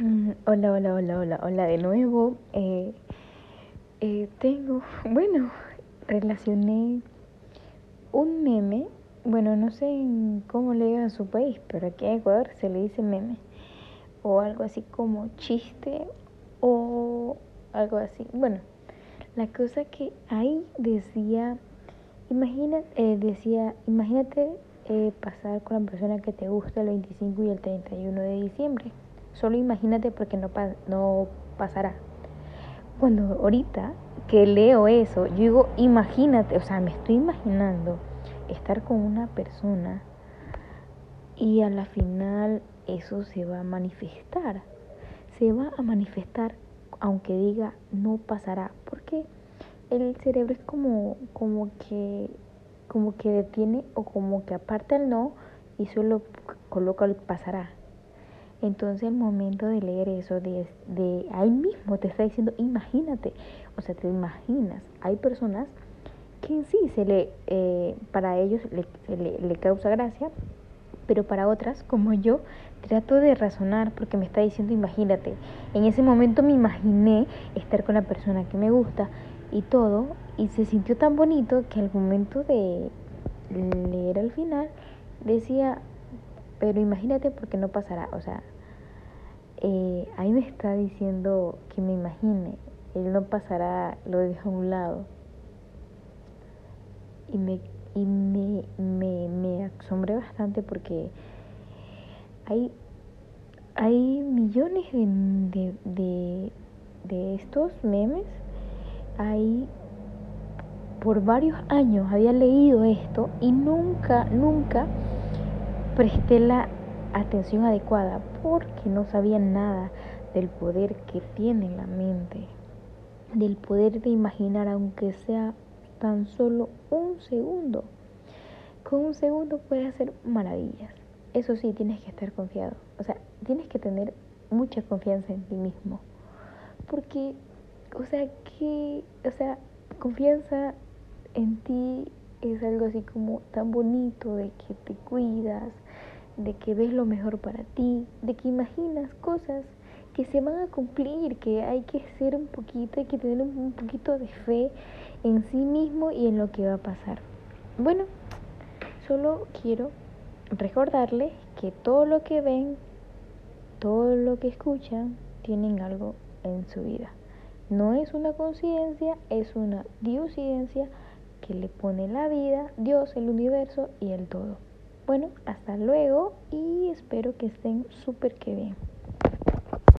Mm, Hola, hola, hola, hola, hola de nuevo. Eh, eh, tengo, bueno, relacioné un meme, bueno, no sé en cómo le digan a su país, pero aquí en Ecuador se le dice meme, o algo así como chiste, o algo así. Bueno, la cosa que ahí decía, imagina, eh, decía, imagínate eh, pasar con la persona que te gusta el 25 y el 31 de diciembre. Solo imagínate porque no, pa no pasará. Cuando ahorita que leo eso, yo digo, imagínate, o sea, me estoy imaginando estar con una persona y a la final eso se va a manifestar. Se va a manifestar aunque diga no pasará, porque el cerebro es como como que como que detiene o como que aparta el no y solo coloca el pasará. Entonces el momento de leer eso, de, de ahí mismo te está diciendo, imagínate, o sea, te imaginas, hay personas que sí se le, eh, para ellos le, le, le causa gracia, pero para otras, como yo, trato de razonar porque me está diciendo, imagínate, en ese momento me imaginé estar con la persona que me gusta y todo, y se sintió tan bonito que al momento de leer al final decía, pero imagínate porque no pasará, o sea, eh, ahí me está diciendo que me imagine, él no pasará, lo deja a un lado. Y me, y me, me, me asombré bastante porque hay, hay millones de, de, de, de estos memes, hay por varios años había leído esto y nunca, nunca presté la atención adecuada porque no sabía nada del poder que tiene la mente, del poder de imaginar aunque sea tan solo un segundo. Con un segundo puedes hacer maravillas. Eso sí, tienes que estar confiado. O sea, tienes que tener mucha confianza en ti mismo. Porque, o sea, que, o sea, confianza en ti es algo así como tan bonito de que te cuidas, de que ves lo mejor para ti, de que imaginas cosas que se van a cumplir, que hay que ser un poquito, hay que tener un poquito de fe en sí mismo y en lo que va a pasar. Bueno, solo quiero recordarles que todo lo que ven, todo lo que escuchan, tienen algo en su vida. No es una coincidencia, es una diosidencia que le pone la vida, Dios, el universo y el todo. Bueno, hasta luego y espero que estén súper que bien.